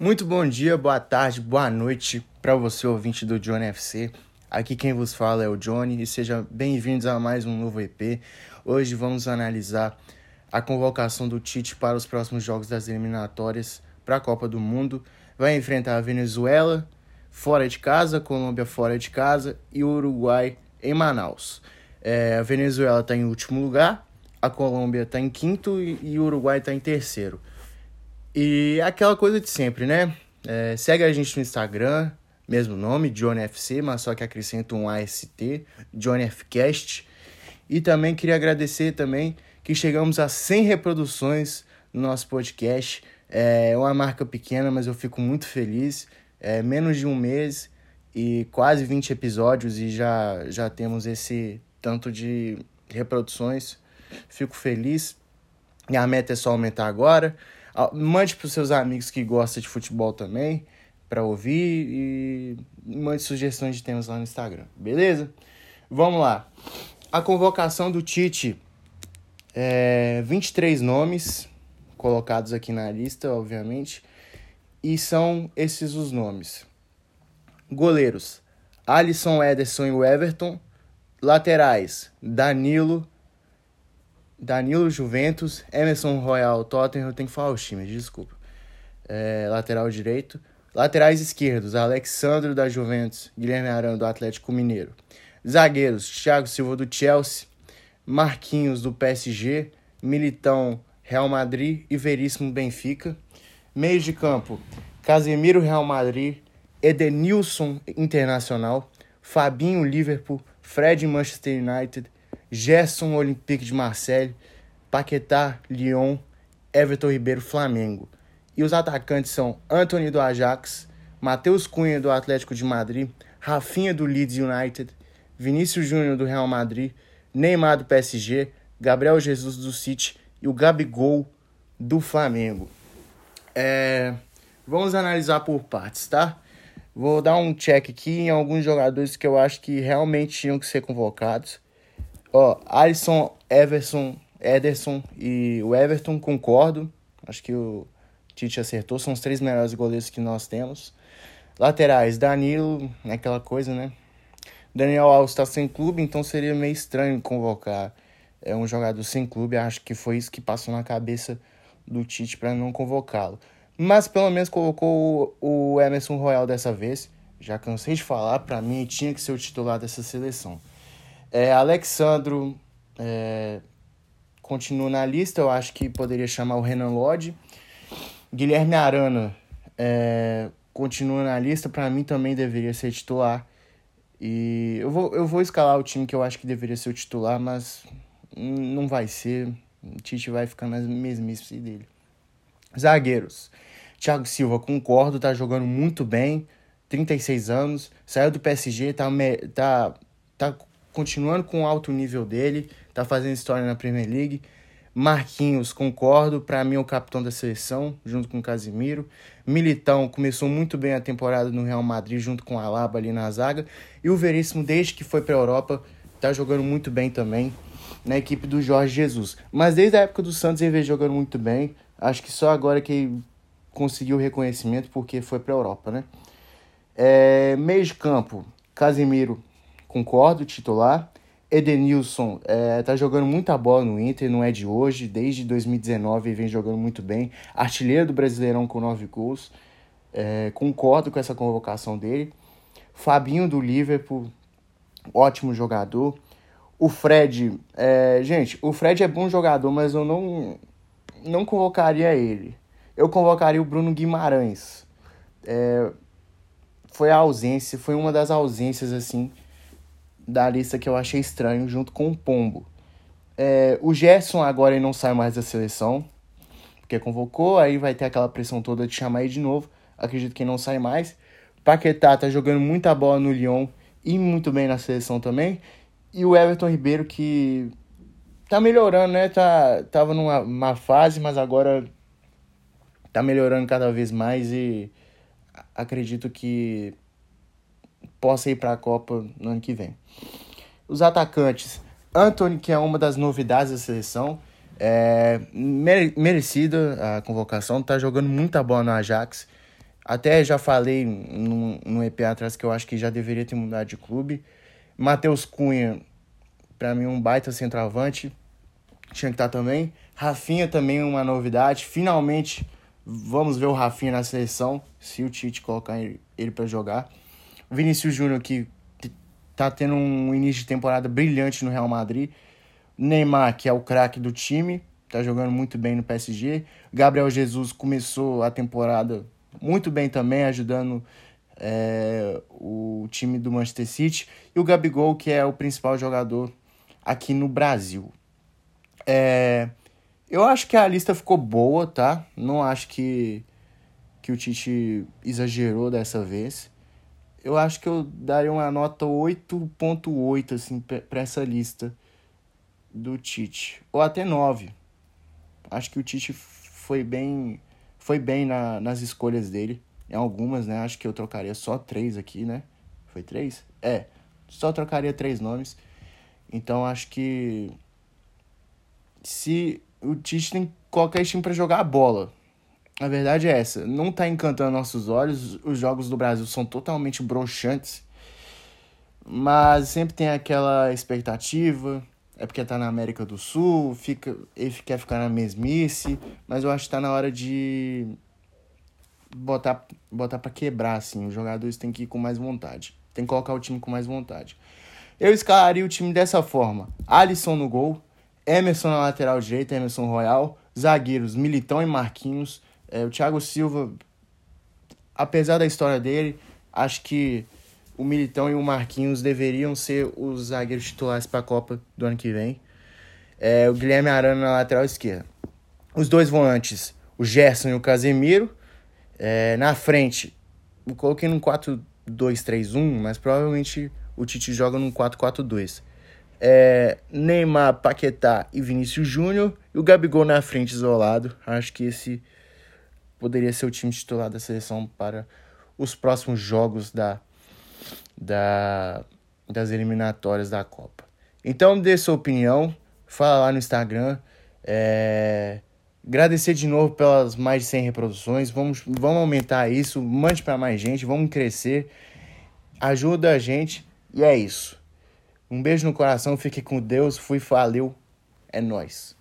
Muito bom dia, boa tarde, boa noite para você, ouvinte do Johnny FC. Aqui quem vos fala é o Johnny e sejam bem-vindos a mais um novo EP. Hoje vamos analisar a convocação do Tite para os próximos jogos das eliminatórias para a Copa do Mundo. Vai enfrentar a Venezuela fora de casa, Colômbia fora de casa e o Uruguai em Manaus. É, a Venezuela está em último lugar, a Colômbia está em quinto e o Uruguai está em terceiro. E aquela coisa de sempre, né? É, segue a gente no Instagram, mesmo nome, JohnFC, mas só que acrescenta um AST, JohnFcast. E também queria agradecer também que chegamos a 100 reproduções no nosso podcast. É uma marca pequena, mas eu fico muito feliz. É menos de um mês e quase 20 episódios e já, já temos esse tanto de reproduções. Fico feliz. E a meta é só aumentar agora. Mande para os seus amigos que gostam de futebol também, para ouvir e mande sugestões de temas lá no Instagram, beleza? Vamos lá. A convocação do Tite, é 23 nomes colocados aqui na lista, obviamente, e são esses os nomes. Goleiros: Alisson, Ederson e Everton. Laterais: Danilo, Danilo Juventus, Emerson Royal Tottenham, eu tenho que falar os times, desculpa. É, lateral direito. Laterais esquerdos, Alexandre da Juventus, Guilherme Arana do Atlético Mineiro. Zagueiros, Thiago Silva do Chelsea, Marquinhos do PSG, Militão Real Madrid e Veríssimo Benfica. Meios de campo, Casemiro Real Madrid, Edenilson Internacional, Fabinho Liverpool, Fred Manchester United, Gerson Olympique de Marseille, Paquetá Lyon, Everton Ribeiro Flamengo. E os atacantes são Anthony do Ajax, Matheus Cunha do Atlético de Madrid, Rafinha do Leeds United, Vinícius Júnior do Real Madrid, Neymar do PSG, Gabriel Jesus do City e o Gabigol do Flamengo. É... Vamos analisar por partes, tá? Vou dar um check aqui em alguns jogadores que eu acho que realmente tinham que ser convocados. Ó, Alisson, Everson, Ederson e o Everton, concordo. Acho que o Tite acertou. São os três melhores goleiros que nós temos. Laterais, Danilo, aquela coisa, né? Daniel Alves está sem clube, então seria meio estranho convocar é, um jogador sem clube. Acho que foi isso que passou na cabeça do Tite para não convocá-lo. Mas pelo menos colocou o Emerson Royal dessa vez. Já cansei de falar, para mim tinha que ser o titular dessa seleção. É, Alexandro é, continua na lista, eu acho que poderia chamar o Renan Lodge. Guilherme Arana é, continua na lista, para mim também deveria ser titular. E eu vou, eu vou escalar o time que eu acho que deveria ser o titular, mas não vai ser. O Tite vai ficar nas mesmices dele. Zagueiros. Thiago Silva, concordo, tá jogando muito bem. 36 anos, saiu do PSG, tá, tá, tá continuando com o alto nível dele, tá fazendo história na Premier League. Marquinhos, concordo, para mim é o capitão da seleção, junto com Casimiro. Militão começou muito bem a temporada no Real Madrid, junto com Alaba ali na zaga. E o Veríssimo, desde que foi para a Europa, tá jogando muito bem também na equipe do Jorge Jesus. Mas desde a época do Santos ele veio jogando muito bem. Acho que só agora que ele conseguiu reconhecimento porque foi para a Europa, né? É, meio de campo, Casimiro concordo, titular. Edenilson é, tá jogando muita bola no Inter, não é de hoje, desde 2019 ele vem jogando muito bem. Artilheiro do Brasileirão com nove gols. É, concordo com essa convocação dele. Fabinho do Liverpool, ótimo jogador. O Fred, é, gente, o Fred é bom jogador, mas eu não, não convocaria ele. Eu convocaria o Bruno Guimarães. É, foi a ausência, foi uma das ausências assim da lista que eu achei estranho, junto com o Pombo. É, o Gerson agora não sai mais da seleção, porque convocou, aí vai ter aquela pressão toda de chamar ele de novo. Acredito que não sai mais. Paquetá tá jogando muita bola no Lyon e muito bem na seleção também. E o Everton Ribeiro que tá melhorando, né? Tá, tava numa fase, mas agora tá melhorando cada vez mais e acredito que possa ir para a Copa no ano que vem. Os atacantes, Anthony, que é uma das novidades da seleção, é merecida a convocação, tá jogando muita bola no Ajax. Até já falei no, no EP atrás que eu acho que já deveria ter mudado de clube. Matheus Cunha, para mim, um baita centroavante. Tinha que estar tá também. Rafinha também uma novidade. Finalmente vamos ver o Rafinha na seleção, se o Tite colocar ele para jogar. Vinícius Júnior que tá tendo um início de temporada brilhante no Real Madrid. Neymar, que é o craque do time, tá jogando muito bem no PSG. Gabriel Jesus começou a temporada muito bem também, ajudando é, o time do Manchester City. E o Gabigol, que é o principal jogador aqui no Brasil. É, eu acho que a lista ficou boa, tá? Não acho que, que o Tite exagerou dessa vez. Eu acho que eu daria uma nota 8.8 assim, para essa lista do Tite. Ou até 9. Acho que o Tite foi bem foi bem na, nas escolhas dele. Em algumas, né? Acho que eu trocaria só três aqui, né? Foi três? É. Só trocaria três nomes. Então acho que. Se o Tite tem esse time pra jogar a bola. A verdade é essa. Não tá encantando nossos olhos. Os jogos do Brasil são totalmente broxantes. Mas sempre tem aquela expectativa é porque tá na América do Sul, fica, ele quer ficar na mesmice, mas eu acho que tá na hora de botar, botar para quebrar, assim. Os jogadores têm que ir com mais vontade. Tem que colocar o time com mais vontade. Eu escalaria o time dessa forma: Alisson no gol, Emerson na lateral direita, Emerson Royal, zagueiros Militão e Marquinhos. É, o Thiago Silva, apesar da história dele, acho que o Militão e o Marquinhos deveriam ser os zagueiros titulares para a Copa do ano que vem. É, o Guilherme Arana na lateral esquerda. Os dois volantes, o Gerson e o Casemiro. É, na frente, eu coloquei num 4-2-3-1, mas provavelmente o Tite joga num 4-4-2. É, Neymar, Paquetá e Vinícius Júnior. E o Gabigol na frente isolado. Acho que esse poderia ser o time titular da seleção para os próximos jogos da da, das eliminatórias da Copa. Então dê sua opinião, fala lá no Instagram. É... Agradecer de novo pelas mais de 100 reproduções. Vamos, vamos aumentar isso, mande para mais gente, vamos crescer. Ajuda a gente e é isso. Um beijo no coração, fique com Deus, fui, valeu, é nós.